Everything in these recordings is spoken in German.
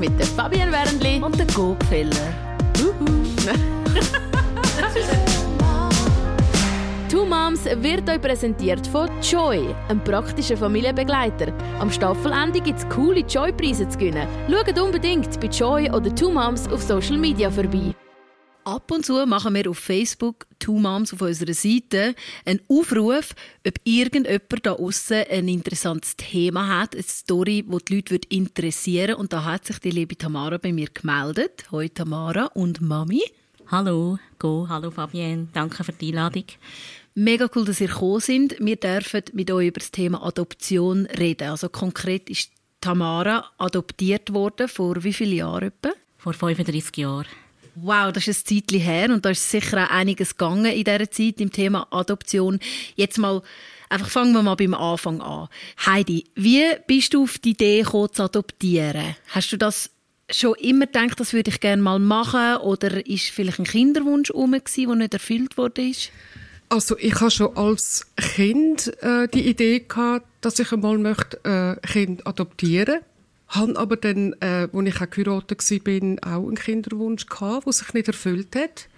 mit der Fabienne Wernli und der Gopfeller. Two Moms wird euch präsentiert von Joy, einem praktischen Familienbegleiter. Am Staffelende gibt es coole Joy-Preise zu gewinnen. Schaut unbedingt bei Joy oder Two Moms auf Social Media vorbei. Ab und zu machen wir auf Facebook Two Moms auf unserer Seite einen Aufruf, ob irgendjemand da außen ein interessantes Thema hat, eine Story, die die Leute interessieren Und da hat sich die liebe Tamara bei mir gemeldet. Hallo Tamara und Mami. Hallo, Go, hallo Fabienne, danke für die Einladung. Mega cool, dass ihr gekommen sind. Wir dürfen mit euch über das Thema Adoption reden. Also konkret ist Tamara adoptiert worden vor wie vielen Jahren etwa? Vor 35 Jahren. Wow, das ist ein Zeitchen her und da ist sicher auch einiges gegangen in dieser Zeit im Thema Adoption. Jetzt mal, einfach fangen wir mal beim Anfang an. Heidi, wie bist du auf die Idee gekommen, zu adoptieren? Hast du das schon immer gedacht, das würde ich gerne mal machen oder ist vielleicht ein Kinderwunsch herum, der nicht erfüllt wurde? Also ich habe schon als Kind äh, die Idee gehabt, dass ich einmal möchte äh, Kind adoptieren habe aber dann, äh, als ich auch geheiratet war, auch einen Kinderwunsch gehabt, der sich nicht erfüllt hat.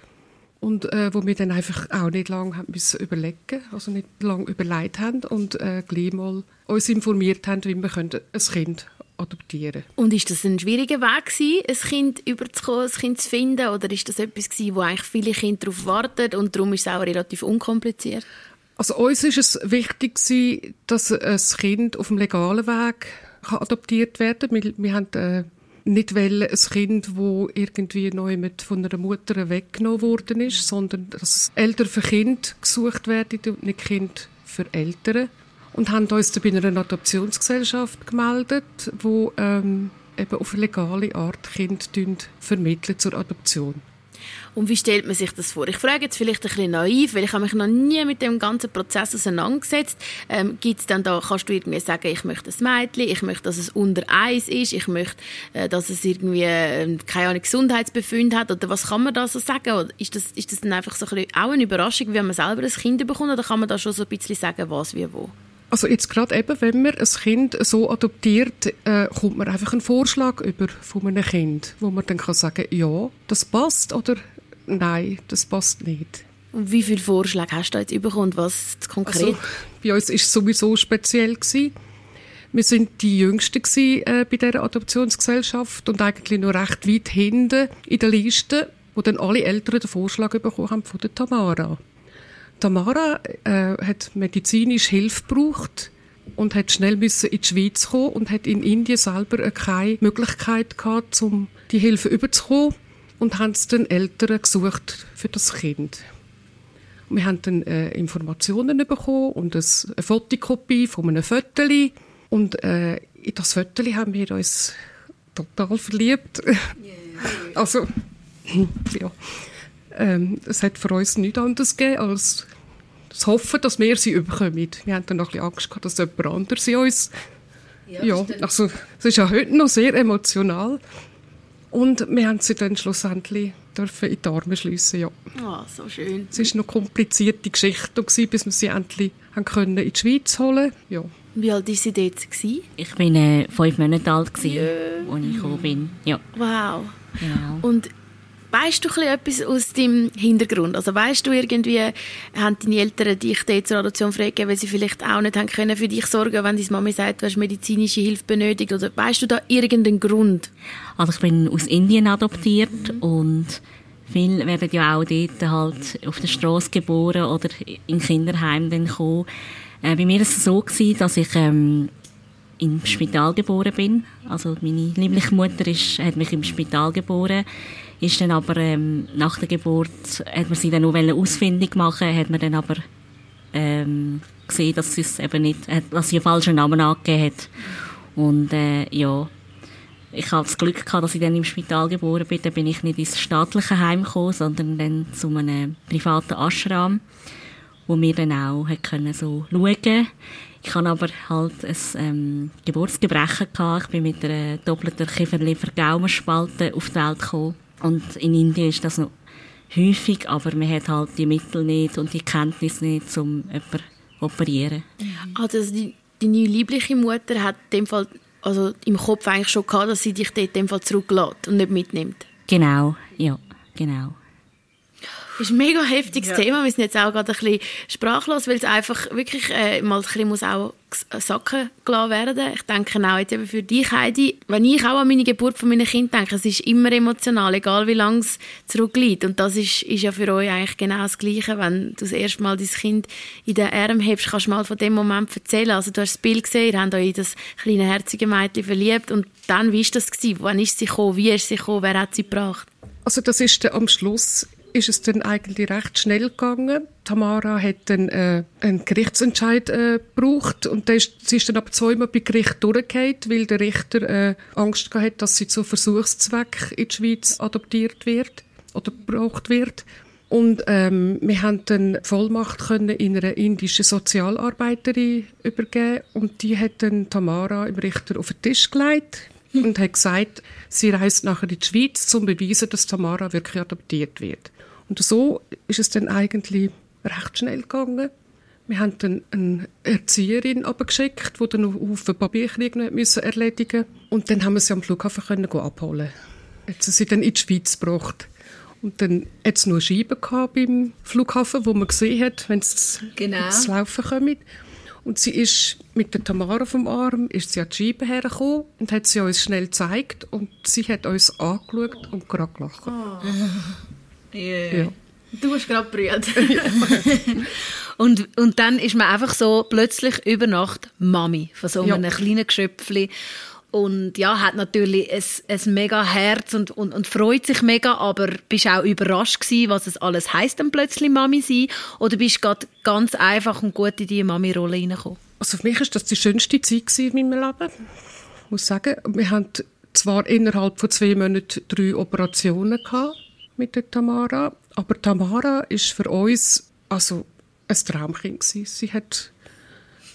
Und äh, wo wir dann einfach auch nicht lange haben müssen überlegen also nicht lange überlegt haben und äh, gleich mal uns informiert haben, wie wir können ein Kind adoptieren Und ist das ein schwieriger Weg gewesen, ein Kind überzukommen, ein Kind zu finden? Oder ist das etwas gewesen, wo eigentlich viele Kinder darauf warten und darum ist es auch relativ unkompliziert? Also uns ist es wichtig gewesen, dass ein Kind auf dem legalen Weg kann adoptiert werden. Wir, wir haben äh, nicht wollen, ein Kind, das irgendwie neu mit von einer Mutter weggenommen worden ist, sondern dass Eltern für Kind gesucht werden und nicht Kind für Eltern. Und haben uns dann bei einer Adoptionsgesellschaft gemeldet, wo ähm, eben auf legale Art Kinder vermitteln zur Adoption. Und wie stellt man sich das vor? Ich frage jetzt vielleicht ein bisschen naiv, weil ich habe mich noch nie mit dem ganzen Prozess auseinandergesetzt. Ähm, gibt's dann da, kannst du irgendwie sagen, ich möchte ein Mädchen, ich möchte, dass es unter eins ist, ich möchte, äh, dass es irgendwie, äh, keine Ahnung, Gesundheitsbefund hat, oder was kann man da so sagen? Oder ist das, ist das dann einfach so ein bisschen auch eine Überraschung, wie man selber ein Kind bekommt, oder kann man da schon so ein bisschen sagen, was wie wo? Also jetzt gerade eben, wenn man ein Kind so adoptiert, äh, kommt man einfach einen Vorschlag über von einem Kind, wo man dann kann sagen, ja, das passt oder nein, das passt nicht. Und wie viele Vorschläge hast du jetzt bekommen? Was konkret? Also, bei uns war es sowieso speziell. Gewesen. Wir sind die Jüngsten gewesen, äh, bei dieser Adoptionsgesellschaft und eigentlich noch recht weit hinten in der Liste, wo dann alle Eltern den Vorschlag bekommen haben von der Tamara. Tamara äh, hat medizinisch Hilfe gebraucht und hat schnell müssen in die Schweiz kommen und hat in Indien selber keine Möglichkeit gehabt, um die Hilfe überzukommen und haben es den Eltern gesucht für das Kind. Und wir haben dann äh, Informationen bekommen und eine Fotokopie von einem Föteli und äh, in das Föteli haben wir uns total verliebt. Yeah. also ja, ähm, es hat für uns nichts anderes gegeben als das Hoffen, dass wir sie überkommen. Wir haben dann noch ein bisschen Angst gehabt, dass jemand anderes in uns... Ja, ja also es ist ja heute noch sehr emotional. Und wir haben sie dann schlussendlich dürfen in die Arme schliessen, ja. Ah, oh, so schön. Es war noch eine komplizierte Geschichte, gewesen, bis wir sie endlich haben können in die Schweiz holen ja. Wie alt war sie dort? Gewesen? Ich war äh, fünf Monate alt, als yeah. ich gekommen bin. Ja. Wow. Ja. Und Weißt du etwas aus deinem Hintergrund? Also weißt du irgendwie, haben deine Eltern dich dort zur Adoption freigegeben, weil sie vielleicht auch nicht haben können für dich sorgen, wenn deine Mama sagt, du hast medizinische Hilfe benötigt? Oder weißt du da irgendeinen Grund? Also ich bin aus Indien adoptiert mhm. und viele werden ja auch dort halt auf der Straße geboren oder in Kinderheim dann kommen. Äh, bei mir war es so, gewesen, dass ich ähm, im Spital geboren bin. Also meine liebliche Mutter ist, hat mich im Spital geboren ist dann aber ähm, nach der Geburt, hat man sie dann noch ausfindig machen hat man dann aber ähm, gesehen, dass sie es eben nicht, dass sie einen falschen Namen angegeben hat. Und äh, ja, ich habe das Glück gehabt, dass ich dann im Spital geboren bin. Dann bin ich nicht ins staatliche Heim gekommen, sondern dann zu einem privaten Ashram, wo wir dann auch können so schauen ich habe aber halt ein ähm, Geburtsgebrechen gehabt. Ich bin mit einer doppelten Kieferleber-Gaumenspalte auf die Welt gekommen. Und in Indien ist das noch häufig, aber man hat halt die Mittel nicht und die Kenntnis nicht, um jemanden zu operieren. Mhm. Also die, deine liebliche Mutter hat in dem Fall also im Kopf eigentlich schon gehabt, dass sie dich dort in dem Fall zurücklässt und nicht mitnimmt. Genau, ja, genau. Das ist ein mega heftiges ja. Thema. Wir sind jetzt auch gerade ein bisschen sprachlos, weil es einfach wirklich äh, mal ein bisschen muss auch sacken gelassen werden. Ich denke auch jetzt eben für dich, Heidi, wenn ich auch an meine Geburt von meinem Kind denke, es ist immer emotional, egal wie lange es zurückliegt. Und das ist, ist ja für euch eigentlich genau das Gleiche. Wenn du das erste Mal dein Kind in den Arm hebst, kannst du mal von dem Moment erzählen. Also du hast das Bild gesehen, ihr habt euch in das kleine, herzige Mädchen verliebt. Und dann, wie war das? Gewesen? Wann ist sie gekommen? Wie ist sie gekommen? Wer hat sie gebracht? Also das ist am Schluss ist es dann eigentlich recht schnell gegangen. Tamara hat dann äh, einen Gerichtsentscheid äh, gebraucht und ist, sie ist dann aber zweimal bei Gericht durchgefallen, weil der Richter äh, Angst hatte, dass sie zu Versuchszweck in die Schweiz adoptiert wird oder gebraucht wird. Und ähm, wir haben dann Vollmacht können in einer indischen Sozialarbeiterin übergeben und die hat dann Tamara im Richter auf den Tisch gelegt und hat gesagt, sie reist nachher in die Schweiz, um zu beweisen, dass Tamara wirklich adoptiert wird. Und so ist es dann eigentlich recht schnell gegangen. Wir haben dann eine Erzieherin abgeschickt, die dann auf den Papierkrieg müssen erledigen Und dann haben wir sie am Flughafen können abholen. Jetzt sind sie dann in die Schweiz gebracht. Und dann hat es nur Scheiben beim Flughafen, wo man gesehen hat, wenn es genau. Laufen kommt. Und sie ist mit der Tamara vom Arm, ist sie an die Scheibe hergekommen und hat sie uns schnell gezeigt und sie hat uns angeschaut und gerade gelacht. Oh. Yeah. Ja. Du hast gerade brüllt. und, und dann ist man einfach so plötzlich über Nacht Mami von so einem ja. kleinen Geschöpfchen. Und ja, hat natürlich ein, ein mega Herz und, und, und freut sich mega, aber bist auch überrascht gewesen, was es alles heisst, dann plötzlich Mami sein? Oder bist du ganz einfach und gut in diese Mami-Rolle reingekommen? Also für mich war das die schönste Zeit in meinem Leben. Ich muss sagen, wir haben zwar innerhalb von zwei Monaten drei Operationen gehabt mit der Tamara. Aber Tamara ist für uns also ein Traumkind gewesen. Sie hat,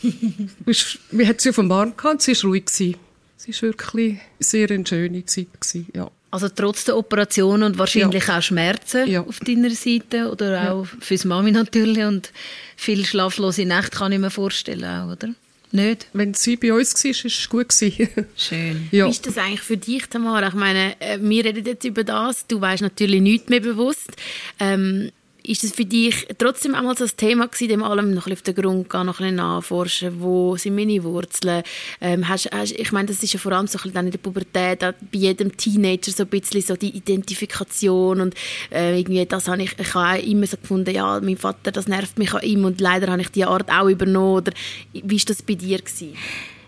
wir hat sie auf dem Arm gehabt, sie war ruhig gewesen. Sie war wirklich sehr eine schöne Zeit gewesen, ja. Also trotz der Operation und wahrscheinlich ja. auch Schmerzen ja. auf deiner Seite oder auch ja. fürs Mami natürlich und viel schlaflose Nächte kann ich mir vorstellen, auch, oder? Nicht? Wenn sie bei uns war, war es gut. Schön. Ja. Wie ist das eigentlich für dich, Tamara? Ich meine, äh, wir reden jetzt über das. Du weißt natürlich nichts mehr bewusst. Ähm, ist das für dich trotzdem einmal so ein Thema gewesen, dem allem noch ein auf den Grund gehen, noch ein nachforschen, wo sind meine Wurzeln? Ähm, hast, hast, ich meine, das ist ja vor allem so ein bisschen in der Pubertät, bei jedem Teenager so ein bisschen so die Identifikation und äh, irgendwie das habe ich, ich habe immer so gefunden, ja, mein Vater, das nervt mich an ihm und leider habe ich die Art auch übernommen. Oder wie war das bei dir gewesen?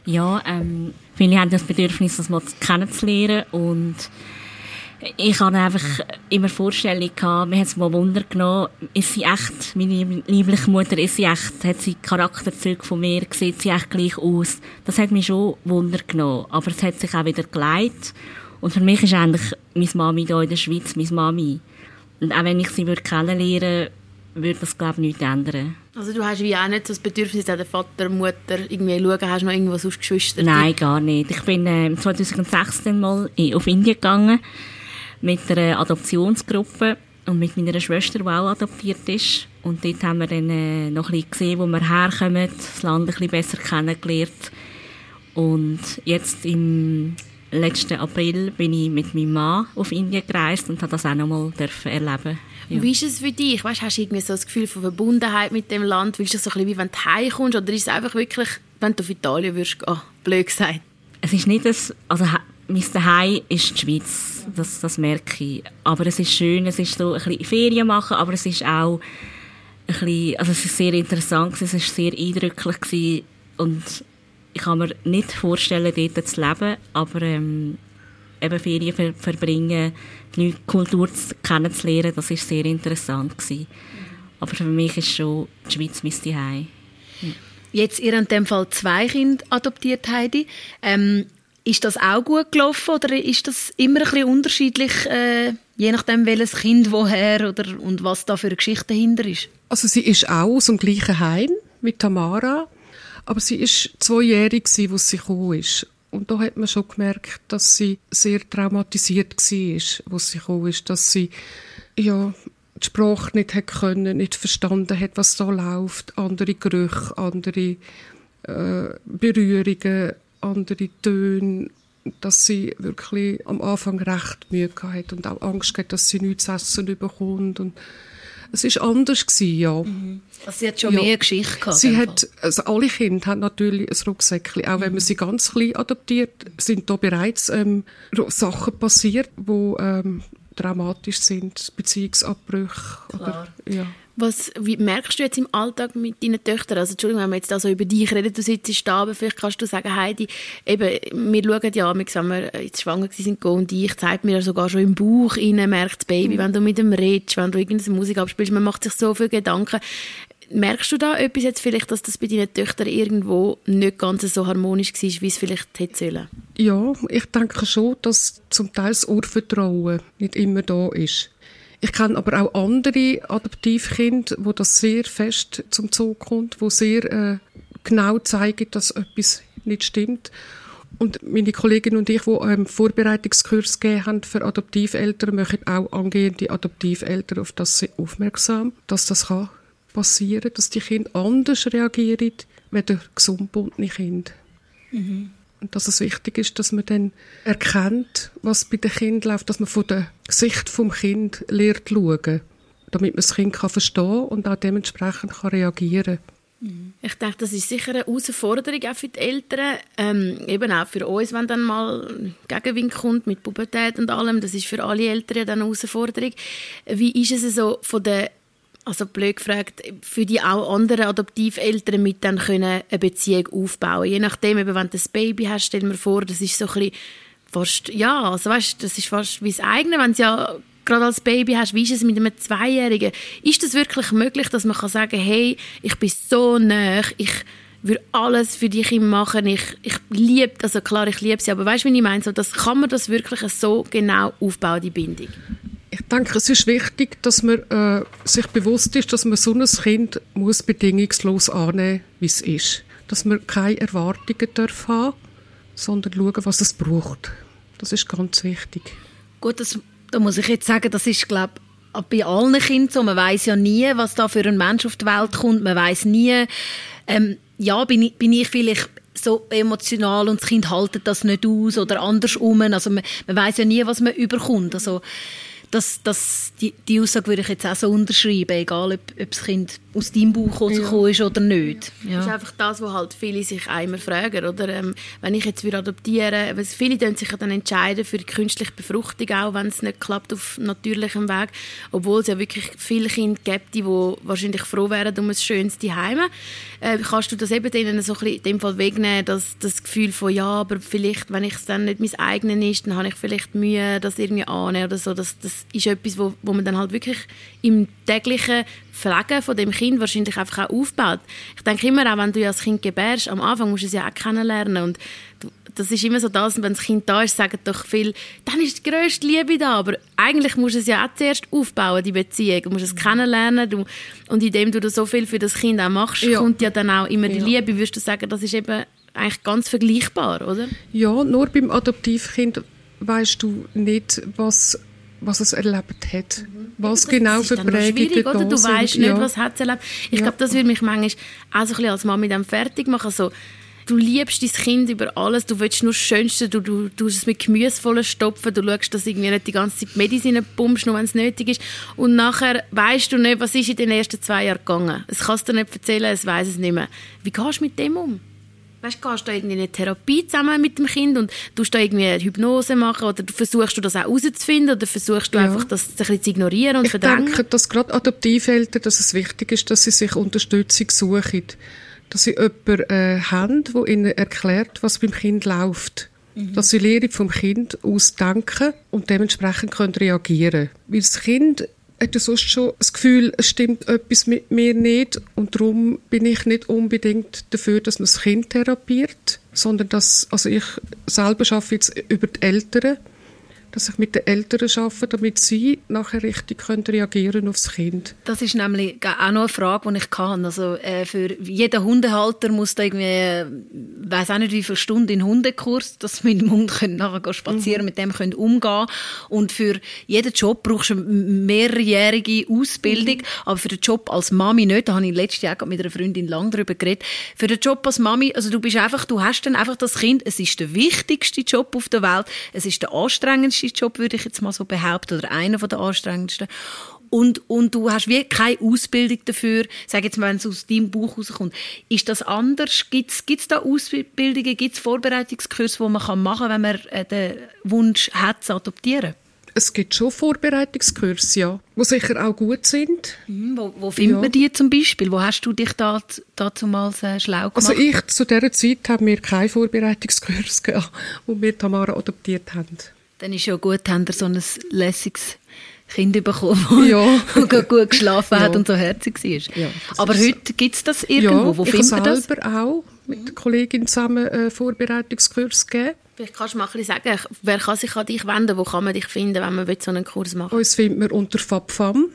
Ja, ähm, viele haben das Bedürfnis, das mal kennenzulernen und ich hatte einfach immer Vorstellungen gehabt, mir hat es mal Wunder genommen, ist sie echt, meine liebliche Mutter, ist sie echt, hat sie Charakterzüge von mir, sieht sie echt gleich aus. Das hat mich schon Wunder genommen, aber es hat sich auch wieder geleitet. Und für mich ist eigentlich meine Mami hier in der Schweiz meine Mami. Und auch wenn ich sie würde kennenlernen würde das, glaube ich, nichts ändern. Also du hast wie auch nicht so das Bedürfnis, an den Vater, Mutter irgendwie schauen, hast du noch irgendwas aus Geschwistern? Nein, gar nicht. Ich bin äh, 2016 mal auf Indien gegangen mit einer Adoptionsgruppe und mit meiner Schwester, die auch adoptiert ist. Und dort haben wir dann äh, noch ein bisschen gesehen, wo wir herkommen, das Land ein bisschen besser kennengelernt. Und jetzt im letzten April bin ich mit meinem Mann auf Indien gereist und habe das auch noch mal erleben ja. Wie ist es für dich? Weißt, hast du irgendwie so das Gefühl von Verbundenheit mit dem Land? Willst du so ein bisschen wie wenn du heimkommst? Oder ist es einfach wirklich, wenn du auf Italien wirst, oh, blöd gesagt? Es ist nicht das, also mein Zuhause ist die Schweiz, das, das merke ich. Aber es ist schön, es ist so ein bisschen Ferien machen, aber es ist auch ein bisschen, also es ist sehr interessant, es war sehr eindrücklich gewesen und ich kann mir nicht vorstellen, dort zu leben, aber ähm, eben Ferien ver verbringen, die neue Kultur kennenzulernen, das war sehr interessant gewesen. Aber für mich ist schon die Schweiz mein Zuhause. Jetzt, ihr in dem Fall zwei Kinder adoptiert, Heidi. Ähm, ist das auch gut gelaufen oder ist das immer ein bisschen unterschiedlich, äh, je nachdem welches Kind woher oder und was da für eine Geschichte dahinter ist? Also sie ist auch aus dem gleichen Heim mit Tamara, aber sie ist zweijährig gewesen, als sie gekommen ist. Und da hat man schon gemerkt, dass sie sehr traumatisiert war, als sie gekommen ist, dass sie ja die Sprache nicht hat können, nicht verstanden hat, was da läuft, andere Gerüche, andere äh, Berührungen andere Töne, dass sie wirklich am Anfang recht Mühe hatte und auch Angst hatte, dass sie nichts zu essen bekommt. Und es war anders, gewesen, ja. Mhm. Also sie hat schon ja. mehr Geschichte gehabt. Sie hat, also alle Kinder haben natürlich ein Rucksäckchen. Auch mhm. wenn man sie ganz klein adoptiert, sind da bereits ähm, Sachen passiert, die ähm, dramatisch sind, Beziehungsabbrüche. Oder, ja. Was, wie merkst du jetzt im Alltag mit deinen Töchtern? Also, Entschuldigung, wenn wir jetzt also über dich reden, du sitzt da, aber vielleicht kannst du sagen, Heidi, eben, wir schauen ja, wir jetzt schwanger sind und ich, zeigt mir sogar schon im Bauch rein, merkt das Baby, mhm. wenn du mit dem redest, wenn du irgendeine Musik abspielst, man macht sich so viele Gedanken. Merkst du da etwas jetzt vielleicht, dass das bei deinen Töchtern irgendwo nicht ganz so harmonisch war, wie es vielleicht hätte sollen? Ja, ich denke schon, dass zum Teil das Urvertrauen nicht immer da ist. Ich kenne aber auch andere Adoptivkinder, wo das sehr fest zum Zug kommt, wo sehr äh, genau zeigen, dass etwas nicht stimmt. Und meine Kollegin und ich, die ähm, Vorbereitungskurs gegeben haben für Adoptiveltern, machen auch angehende Adoptiveltern auf das aufmerksam, dass das kann passieren, dass die Kinder anders reagieren, wenn der gesundbundene Kind. Mhm. Dass es wichtig ist, dass man dann erkennt, was bei den Kindern läuft, dass man von der Sicht vom Kind lernt schauen, damit man das Kind kann verstehen und auch dementsprechend kann reagieren mhm. ich denke, das ist sicher eine Herausforderung auch für die Eltern, ähm, eben auch für uns, wenn dann mal Gegenwind kommt mit Pubertät und allem. Das ist für alle Eltern dann eine Herausforderung. Wie ist es so von der also blöd gefragt, für die auch anderen Adoptiveltern mit dann können eine Beziehung aufbauen. Je nachdem, eben, wenn du ein Baby hast, stell mir vor, das ist so ein fast, ja, also weißt, das ist fast wie das eigene, wenn du ja gerade als Baby hast, wie ist es mit einem Zweijährigen? Ist das wirklich möglich, dass man kann sagen, hey, ich bin so nah, ich würde alles für dich machen, ich, ich liebe, also klar, ich liebe sie, aber weißt du, wie ich meine? So, das, kann man das wirklich so genau aufbauen, die Bindung? Ich denke, es ist wichtig, dass man äh, sich bewusst ist, dass man so ein Kind muss bedingungslos annehmen, wie es ist. Dass man keine Erwartungen darf haben, sondern schauen, was es braucht. Das ist ganz wichtig. Gut, das, da muss ich jetzt sagen, das ist, glaube bei allen Kindern so. Man weiß ja nie, was da für ein Mensch auf die Welt kommt. Man weiß nie, ähm, ja, bin ich, bin ich vielleicht so emotional und das Kind haltet das nicht aus oder andersrum. Also man, man weiß ja nie, was man überkommt. Also das, das, die, die Aussage würde ich jetzt auch so unterschreiben, egal ob, ob das Kind aus deinem Bauch rausgekommen ja. oder nicht. Ja. Das ist einfach das, was halt viele sich einmal fragen, oder? Ähm, wenn ich jetzt wieder adoptieren würde, viele entscheiden sich dann entscheiden für die künstliche Befruchtung auch, wenn es nicht klappt auf natürlichem Weg, obwohl es ja wirklich viele Kinder gibt, die wahrscheinlich froh wären um ein schönes Zuhause. Äh, kannst du das eben denen so ein bisschen in dem Fall wegnehmen, dass das Gefühl von, ja, aber vielleicht, wenn ich es dann nicht mein eigenes ist, dann habe ich vielleicht Mühe, das irgendwie annehmen oder so. Das, das ist etwas, wo, wo man dann halt wirklich im täglichen Pflegen von dem Kind wahrscheinlich einfach auch aufbaut. Ich denke immer auch, wenn du ja das Kind gebärst, am Anfang musst du es ja auch kennenlernen und du, das ist immer so das, wenn das Kind da ist, sagen doch viel, dann ist die grösste Liebe da, aber eigentlich musst du es ja auch zuerst aufbauen, die Beziehung, du musst es kennenlernen du, und indem du so viel für das Kind auch machst, ja. kommt ja dann auch immer die ja. Liebe, würdest du sagen, das ist eben eigentlich ganz vergleichbar, oder? Ja, nur beim Adoptivkind weißt du nicht, was was es erlebt hat. Mhm. Was das genau für Prägungen da oder? Du weißt nicht, ja. was hat es erlebt. Ich ja. glaube, das würde mich manchmal auch so ein bisschen als Mama mit dem fertig machen. So, du liebst dein Kind über alles, du willst nur das Schönste, du, du, du es mit Gemüse voll stopfen, du schaust, dass irgendwie nicht die ganze Zeit Medizin pumpst, nur wenn es nötig ist. Und nachher weißt du nicht, was ist in den ersten zwei Jahren gegangen. Es kannst du dir nicht erzählen, es weiß es nicht mehr. Wie gehst du mit dem um? Weißt, gehst du irgendwie in eine Therapie zusammen mit dem Kind und tust da irgendwie eine Hypnose machen oder versuchst du das auch herauszufinden oder versuchst du ja. einfach das ein bisschen zu ignorieren und ich verdrängen? Ich denke, dass gerade Adoptiveltern, dass es wichtig ist, dass sie sich Unterstützung suchen. Dass sie jemanden äh, haben, der ihnen erklärt, was beim Kind läuft. Mhm. Dass sie Lehre vom Kind ausdenken und dementsprechend können reagieren Weil das Kind hat er sonst schon das Gefühl, es stimmt etwas mit mir nicht. Und darum bin ich nicht unbedingt dafür, dass man das Kind therapiert, sondern dass, also ich selber arbeite jetzt über die Eltern, dass ich mit den Eltern arbeite, damit sie nachher richtig können reagieren aufs Kind. Das ist nämlich auch noch eine Frage, die ich kann. Also äh, für jeden Hundehalter muss da irgendwie, äh, weiß auch nicht wie viele Stunden in Hundekurs, dass mit dem Hund können nachher spazieren, mhm. mit dem können umgehen. Und für jeden Job brauchst du eine mehrjährige Ausbildung, mhm. aber für den Job als Mami nicht. Da habe ich letztes Jahr mit einer Freundin lang darüber geredet. Für den Job als Mami, also du bist einfach, du hast dann einfach das Kind. Es ist der wichtigste Job auf der Welt. Es ist der anstrengendste Job, würde ich jetzt mal so behaupten, oder einer der anstrengendsten. Und, und du hast wie keine Ausbildung dafür, sag jetzt mal, wenn es aus deinem Buch rauskommt. Ist das anders? Gibt es da Ausbildungen, gibt es Vorbereitungskurse, die man machen kann, wenn man äh, den Wunsch hat, zu adoptieren? Es gibt schon Vorbereitungskurse, ja, die sicher auch gut sind. Mhm, wo, wo findet ja. man die zum Beispiel? Wo hast du dich da, dazumals äh, schlau gemacht? Also ich, zu dieser Zeit haben wir keinen Vorbereitungskurs gehabt, wo wir Tamara adoptiert haben. Dann ist ja gut, haben wir so ein lässiges Kind bekommen, das ja. gut geschlafen ja. hat und so herzig war. Ja, Aber heute gibt es das irgendwo? Ja, Wo findet man das? Ich selber auch mit der Kollegin zusammen einen äh, Vorbereitungskurs gegeben. Vielleicht kannst du mal ein sagen, wer kann sich an dich wenden, wo kann man dich finden, wenn man so einen Kurs machen will? Uns findet man unter FabFam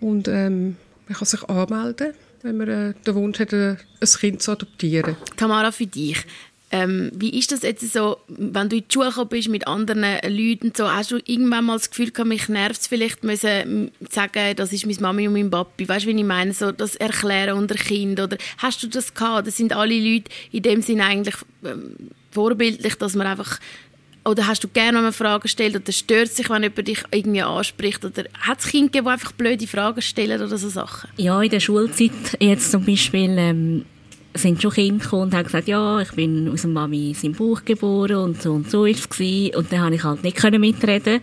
und ähm, man kann sich anmelden, wenn man äh, den Wunsch hat, äh, ein Kind zu adoptieren. Tamara, für dich, ähm, wie ist das jetzt so, wenn du in die Schule bist mit anderen Leuten, so, hast du irgendwann mal das Gefühl gehabt, mich nervt es vielleicht, müssen sagen, das ist meine Mami und mein Papi, weißt du, wie ich meine, so das Erklären unter Kind, oder hast du das gehabt? Das sind alle Leute in dem Sinne eigentlich ähm, vorbildlich, dass man einfach oder hast du gerne eine Frage stellt oder stört sich, wenn jemand dich irgendwie anspricht? Oder hat es Kinder gegeben, die einfach blöde Fragen stellen oder so Sachen? Ja, in der Schulzeit jetzt zum Beispiel ähm, sind schon Kinder gekommen und haben gesagt, ja, ich bin aus dem Mami seinem Bauch geboren und so und so ist es Und dann konnte ich halt nicht mitreden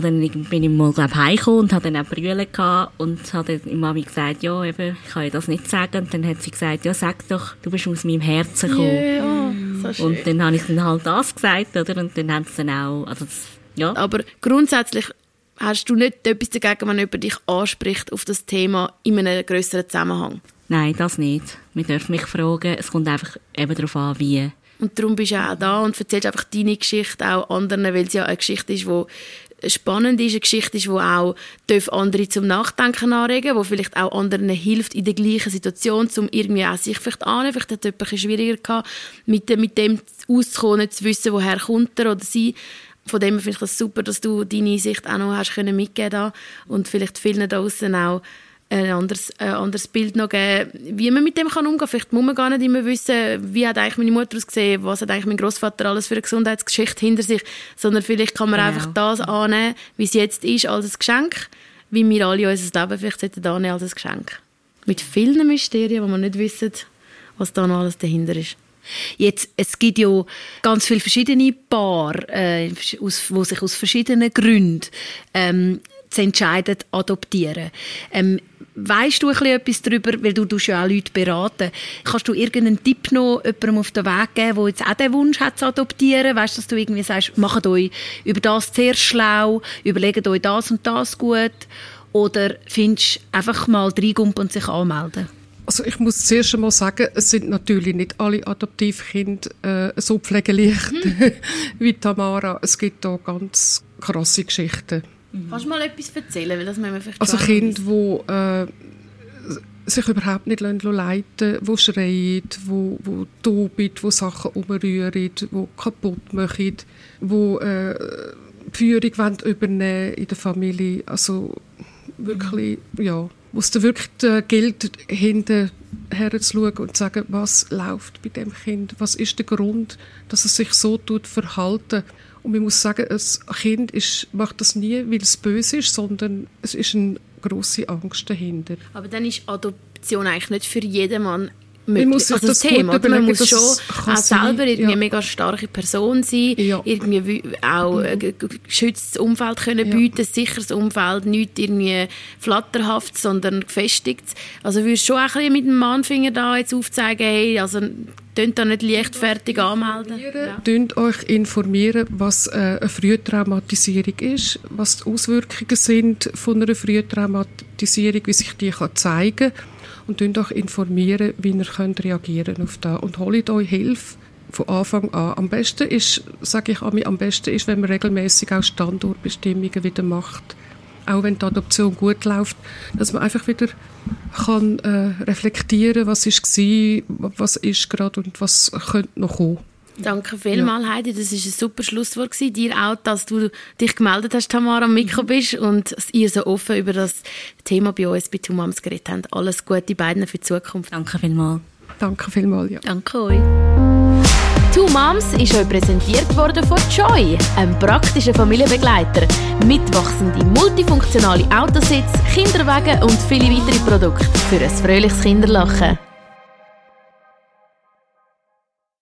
dann bin ich mal glaub, heimgekommen und hatte dann auch Brühe gehabt und habe dann Mami gesagt, ja, eben, ich kann ihr das nicht sagen. Und dann hat sie gesagt, ja, sag doch, du bist aus meinem Herzen gekommen. Yeah, oh, so und dann habe ich dann halt das gesagt, oder? Und dann haben sie dann auch, also das, ja. Aber grundsätzlich hast du nicht etwas dagegen, wenn jemand dich anspricht auf das Thema in einem größeren Zusammenhang? Nein, das nicht. Man darf mich fragen. Es kommt einfach eben darauf an, wie. Und darum bist du auch da und erzählst einfach deine Geschichte auch anderen, weil es ja eine Geschichte ist, die spannend ist, eine Geschichte ist, die auch andere zum Nachdenken anregen wo vielleicht auch anderen hilft in der gleichen Situation, um irgendwie auch sich vielleicht anzunehmen. Vielleicht hat jemand schwieriger gehabt, mit, dem, mit dem auszukommen, zu wissen, woher kommt er oder sie. Von dem finde ich das super, dass du deine Sicht auch noch hast können mitgeben und vielleicht vielen da draußen auch ein anderes, ein anderes Bild noch geben, wie man mit dem kann umgehen kann. Vielleicht muss man gar nicht immer wissen, wie hat eigentlich meine Mutter ausgesehen, was hat eigentlich mein Großvater alles für eine Gesundheitsgeschichte hinter sich, sondern vielleicht kann man genau. einfach das annehmen, wie es jetzt ist, als ein Geschenk, wie wir alle unser Leben vielleicht annehmen als ein Geschenk. Mit vielen Mysterien, wo man nicht wissen, was da noch alles dahinter ist. Jetzt, es gibt ja ganz viele verschiedene Paare, äh, aus, wo sich aus verschiedenen Gründen ähm, entscheiden, adoptieren. Ähm, Weißt du ein bisschen etwas darüber, weil du ja auch Leute beraten. Kannst du irgendeinen Tipp noch jemandem auf den Weg geben, der jetzt auch den Wunsch hat zu adoptieren? Weißt du, dass du irgendwie sagst, macht euch über das sehr schlau, überlegt euch das und das gut? Oder findest du einfach mal reingumpen und sich anmelden? Also ich muss zuerst einmal sagen, es sind natürlich nicht alle Adoptivkinder äh, so pflegeleicht mhm. wie Tamara. Es gibt da ganz krasse Geschichten. Mhm. Kannst du mal etwas erzählen? Weil das wir vielleicht also Kinder, die äh, sich überhaupt nicht leiten lassen, die schreien, die, die toben, die Sachen umrühren, die kaputt machen, die äh, die Führung wollen übernehmen in der Familie. Also wirklich, mhm. ja, wo es da wirklich gilt, hinten herzuschauen und zu sagen, was läuft bei dem Kind, was ist der Grund, dass es sich so tut verhalten. Und man muss sagen, ein Kind ist, macht das nie, weil es böse ist, sondern es ist eine große Angst dahinter. Aber dann ist Adoption eigentlich nicht für jeden Mann möglich. Man muss sich also das, das Thema, man muss schon auch selber irgendwie ja. eine mega starke Person sein, ja. irgendwie auch ein geschütztes Umfeld können ja. bieten, sicheres Umfeld, nicht irgendwie flatterhaft, sondern gefestigt. Also würdest du schon ein bisschen mit dem Mannfinger da jetzt aufzeigen, hey, also Tönt da nicht leichtfertig anmelden. Ja. euch informieren, was äh, eine Frühtraumatisierung ist, was die Auswirkungen sind von einer Frühtraumatisierung, wie sich die kann zeigen kann und euch informieren, wie ihr könnt reagieren auf das. Und holt euch Hilfe von Anfang an. Am besten ist, sage ich am besten ist, wenn man regelmäßig auch Standortbestimmungen wieder macht. Auch wenn die Adoption gut läuft, dass man einfach wieder kann äh, reflektieren, was ist war, was ist gerade und was könnte noch kommen. Danke vielmals, ja. Heidi. Das war ein super Schlusswort. Gewesen. Dir auch, dass du dich gemeldet hast, Tamara, am Mikro bist und ihr so offen über das Thema bei uns bei Two Moms geredet habt. Alles Gute beiden für die Zukunft. Danke vielmals. Danke vielmals, ja. Danke euch. Two Moms ist euch präsentiert worden von Joy, einem praktischen Familienbegleiter. Mitwachsende, multifunktionale Autositz, Kinderwagen und viele weitere Produkte für ein fröhliches Kinderlachen.